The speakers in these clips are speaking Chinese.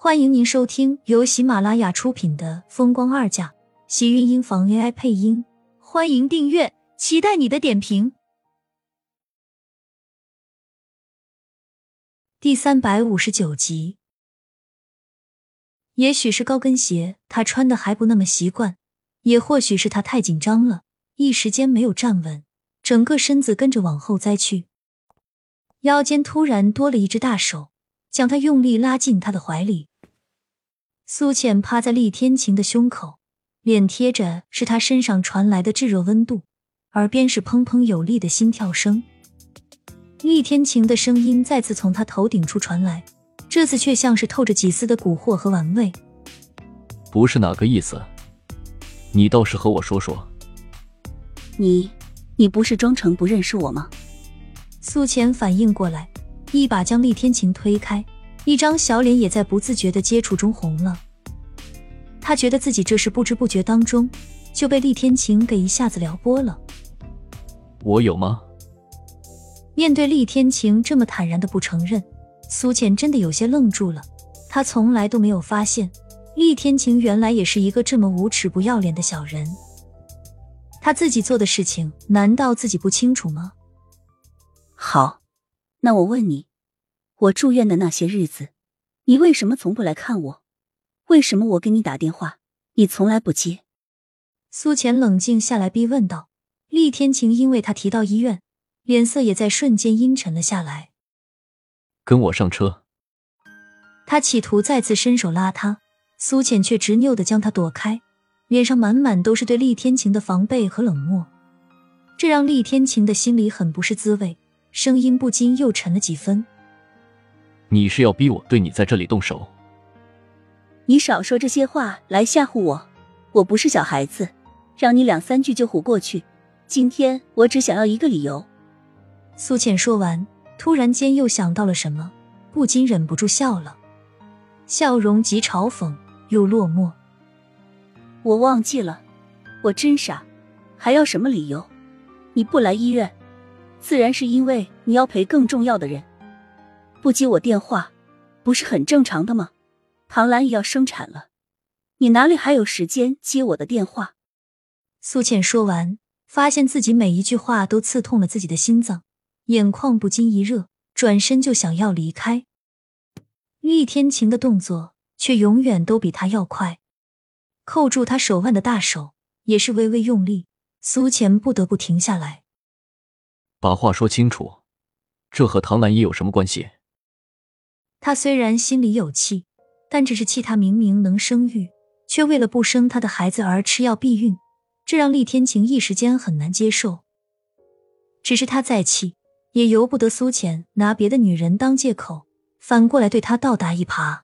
欢迎您收听由喜马拉雅出品的《风光二嫁》，喜运音房 AI 配音。欢迎订阅，期待你的点评。第三百五十九集，也许是高跟鞋他穿的还不那么习惯，也或许是他太紧张了，一时间没有站稳，整个身子跟着往后栽去，腰间突然多了一只大手。将他用力拉进他的怀里，苏浅趴在厉天晴的胸口，脸贴着是他身上传来的炙热温度，耳边是砰砰有力的心跳声。厉天晴的声音再次从他头顶处传来，这次却像是透着几丝的蛊惑和玩味。不是哪个意思，你倒是和我说说。你，你不是装成不认识我吗？苏浅反应过来。一把将厉天晴推开，一张小脸也在不自觉的接触中红了。他觉得自己这是不知不觉当中就被厉天晴给一下子撩拨了。我有吗？面对厉天晴这么坦然的不承认，苏浅真的有些愣住了。他从来都没有发现厉天晴原来也是一个这么无耻不要脸的小人。他自己做的事情，难道自己不清楚吗？好。那我问你，我住院的那些日子，你为什么从不来看我？为什么我给你打电话，你从来不接？苏浅冷静下来，逼问道。厉天晴因为他提到医院，脸色也在瞬间阴沉了下来。跟我上车。他企图再次伸手拉他，苏浅却执拗的将他躲开，脸上满满都是对厉天晴的防备和冷漠，这让厉天晴的心里很不是滋味。声音不禁又沉了几分。你是要逼我对你在这里动手？你少说这些话来吓唬我！我不是小孩子，让你两三句就唬过去。今天我只想要一个理由。苏浅说完，突然间又想到了什么，不禁忍不住笑了，笑容既嘲讽又落寞。我忘记了，我真傻，还要什么理由？你不来医院？自然是因为你要陪更重要的人，不接我电话，不是很正常的吗？唐兰也要生产了，你哪里还有时间接我的电话？苏浅说完，发现自己每一句话都刺痛了自己的心脏，眼眶不禁一热，转身就想要离开。厉天晴的动作却永远都比他要快，扣住他手腕的大手也是微微用力，苏浅不得不停下来。把话说清楚，这和唐兰一有什么关系？他虽然心里有气，但只是气他明明能生育，却为了不生他的孩子而吃药避孕，这让厉天晴一时间很难接受。只是他再气，也由不得苏浅拿别的女人当借口，反过来对他倒打一耙。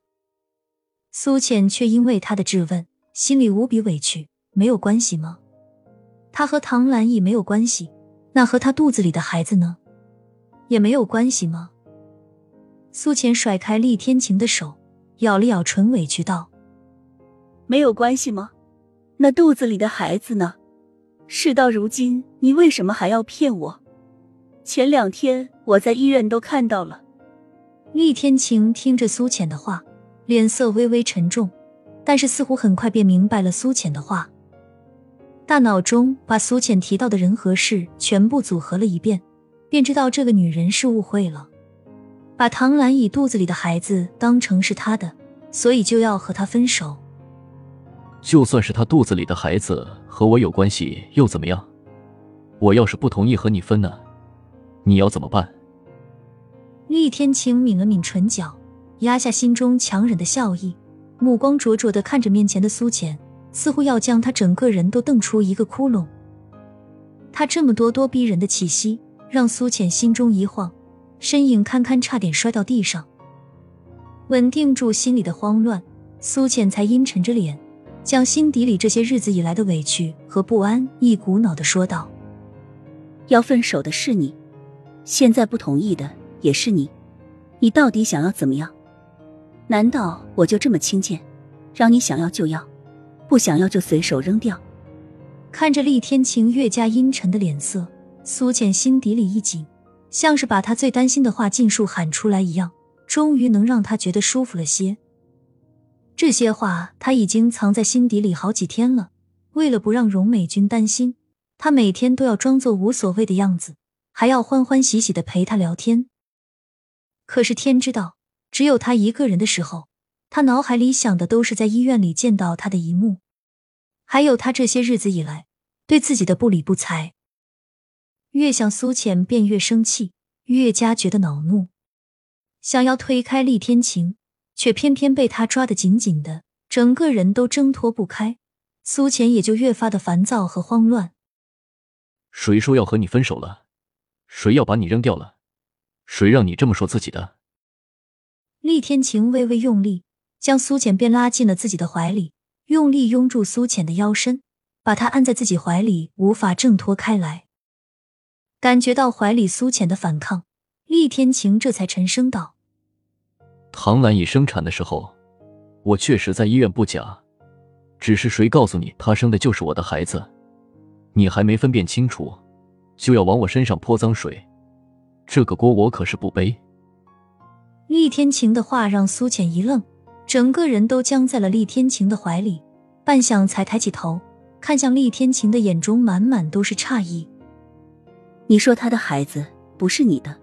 苏浅却因为他的质问，心里无比委屈。没有关系吗？他和唐兰亦没有关系。那和他肚子里的孩子呢，也没有关系吗？苏浅甩开厉天晴的手，咬了咬唇，委屈道：“没有关系吗？那肚子里的孩子呢？事到如今，你为什么还要骗我？前两天我在医院都看到了。”厉天晴听着苏浅的话，脸色微微沉重，但是似乎很快便明白了苏浅的话。大脑中把苏浅提到的人和事全部组合了一遍，便知道这个女人是误会了，把唐兰以肚子里的孩子当成是他的，所以就要和他分手。就算是他肚子里的孩子和我有关系又怎么样？我要是不同意和你分呢？你要怎么办？厉天晴抿了抿唇角，压下心中强忍的笑意，目光灼灼的看着面前的苏浅。似乎要将他整个人都瞪出一个窟窿。他这么咄咄逼人的气息，让苏浅心中一晃，身影堪堪差点摔到地上。稳定住心里的慌乱，苏浅才阴沉着脸，将心底里这些日子以来的委屈和不安一股脑的说道：“要分手的是你，现在不同意的也是你，你到底想要怎么样？难道我就这么轻贱，让你想要就要？”不想要就随手扔掉。看着厉天晴越加阴沉的脸色，苏浅心底里一紧，像是把他最担心的话尽数喊出来一样，终于能让他觉得舒服了些。这些话他已经藏在心底里好几天了。为了不让荣美君担心，他每天都要装作无所谓的样子，还要欢欢喜喜的陪她聊天。可是天知道，只有他一个人的时候，他脑海里想的都是在医院里见到他的一幕，还有他这些日子以来对自己的不理不睬。越想苏浅便越生气，越加觉得恼怒，想要推开厉天晴，却偏偏被他抓得紧紧的，整个人都挣脱不开。苏浅也就越发的烦躁和慌乱。谁说要和你分手了？谁要把你扔掉了？谁让你这么说自己的？厉天晴微微用力，将苏浅便拉进了自己的怀里，用力拥住苏浅的腰身，把她按在自己怀里，无法挣脱开来。感觉到怀里苏浅的反抗，厉天晴这才沉声道：“唐兰已生产的时候，我确实在医院不假。”只是谁告诉你她生的就是我的孩子？你还没分辨清楚，就要往我身上泼脏水，这个锅我可是不背。厉天晴的话让苏浅一愣，整个人都僵在了厉天晴的怀里，半晌才抬起头，看向厉天晴的眼中满满都是诧异。你说他的孩子不是你的，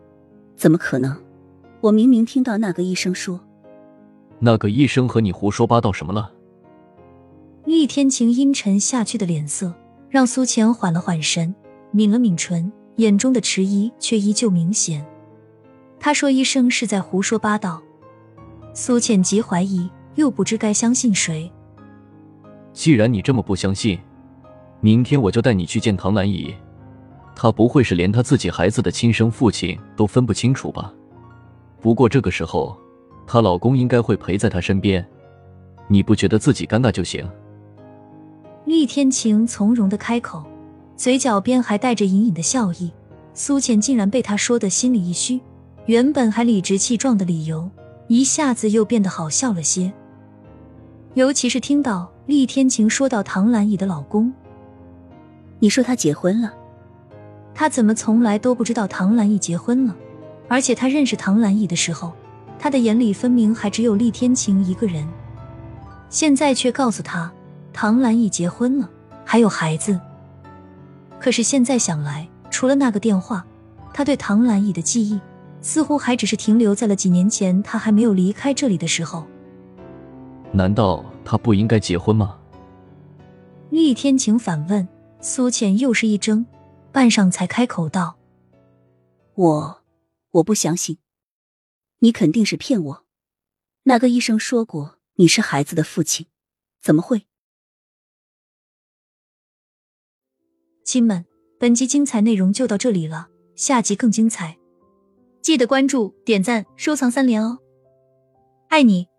怎么可能？我明明听到那个医生说，那个医生和你胡说八道什么了？厉天晴阴沉下去的脸色，让苏浅缓了缓神，抿了抿唇，眼中的迟疑却依旧明显。他说：“医生是在胡说八道。”苏浅极怀疑，又不知该相信谁。既然你这么不相信，明天我就带你去见唐兰姨。她不会是连她自己孩子的亲生父亲都分不清楚吧？不过这个时候，她老公应该会陪在她身边，你不觉得自己尴尬就行。厉天晴从容的开口，嘴角边还带着隐隐的笑意。苏浅竟然被他说的心里一虚，原本还理直气壮的理由，一下子又变得好笑了些。尤其是听到厉天晴说到唐兰姨的老公，你说他结婚了？他怎么从来都不知道唐兰姨结婚了？而且他认识唐兰姨的时候，他的眼里分明还只有厉天晴一个人，现在却告诉他。唐兰已结婚了，还有孩子。可是现在想来，除了那个电话，他对唐兰乙的记忆似乎还只是停留在了几年前他还没有离开这里的时候。难道他不应该结婚吗？厉天晴反问。苏浅又是一怔，半晌才开口道：“我我不相信，你肯定是骗我。那个医生说过你是孩子的父亲，怎么会？”亲们，本集精彩内容就到这里了，下集更精彩，记得关注、点赞、收藏三连哦，爱你！